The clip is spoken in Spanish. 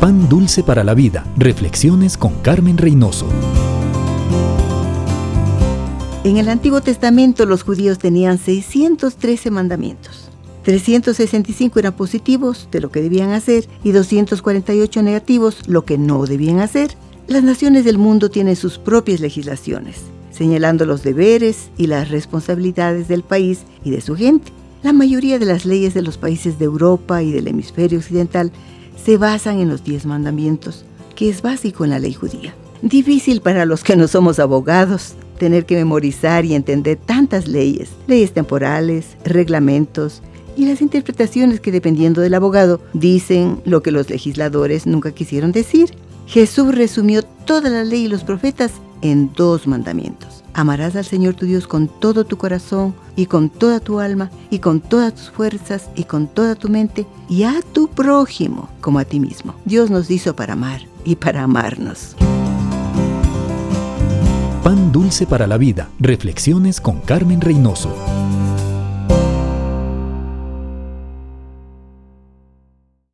Pan Dulce para la Vida. Reflexiones con Carmen Reynoso. En el Antiguo Testamento los judíos tenían 613 mandamientos. 365 eran positivos de lo que debían hacer y 248 negativos, lo que no debían hacer. Las naciones del mundo tienen sus propias legislaciones, señalando los deberes y las responsabilidades del país y de su gente. La mayoría de las leyes de los países de Europa y del hemisferio occidental se basan en los diez mandamientos, que es básico en la ley judía. Difícil para los que no somos abogados tener que memorizar y entender tantas leyes, leyes temporales, reglamentos y las interpretaciones que dependiendo del abogado dicen lo que los legisladores nunca quisieron decir. Jesús resumió toda la ley y los profetas en dos mandamientos. Amarás al Señor tu Dios con todo tu corazón y con toda tu alma y con todas tus fuerzas y con toda tu mente y a tu prójimo como a ti mismo. Dios nos hizo para amar y para amarnos. Pan dulce para la vida. Reflexiones con Carmen Reynoso.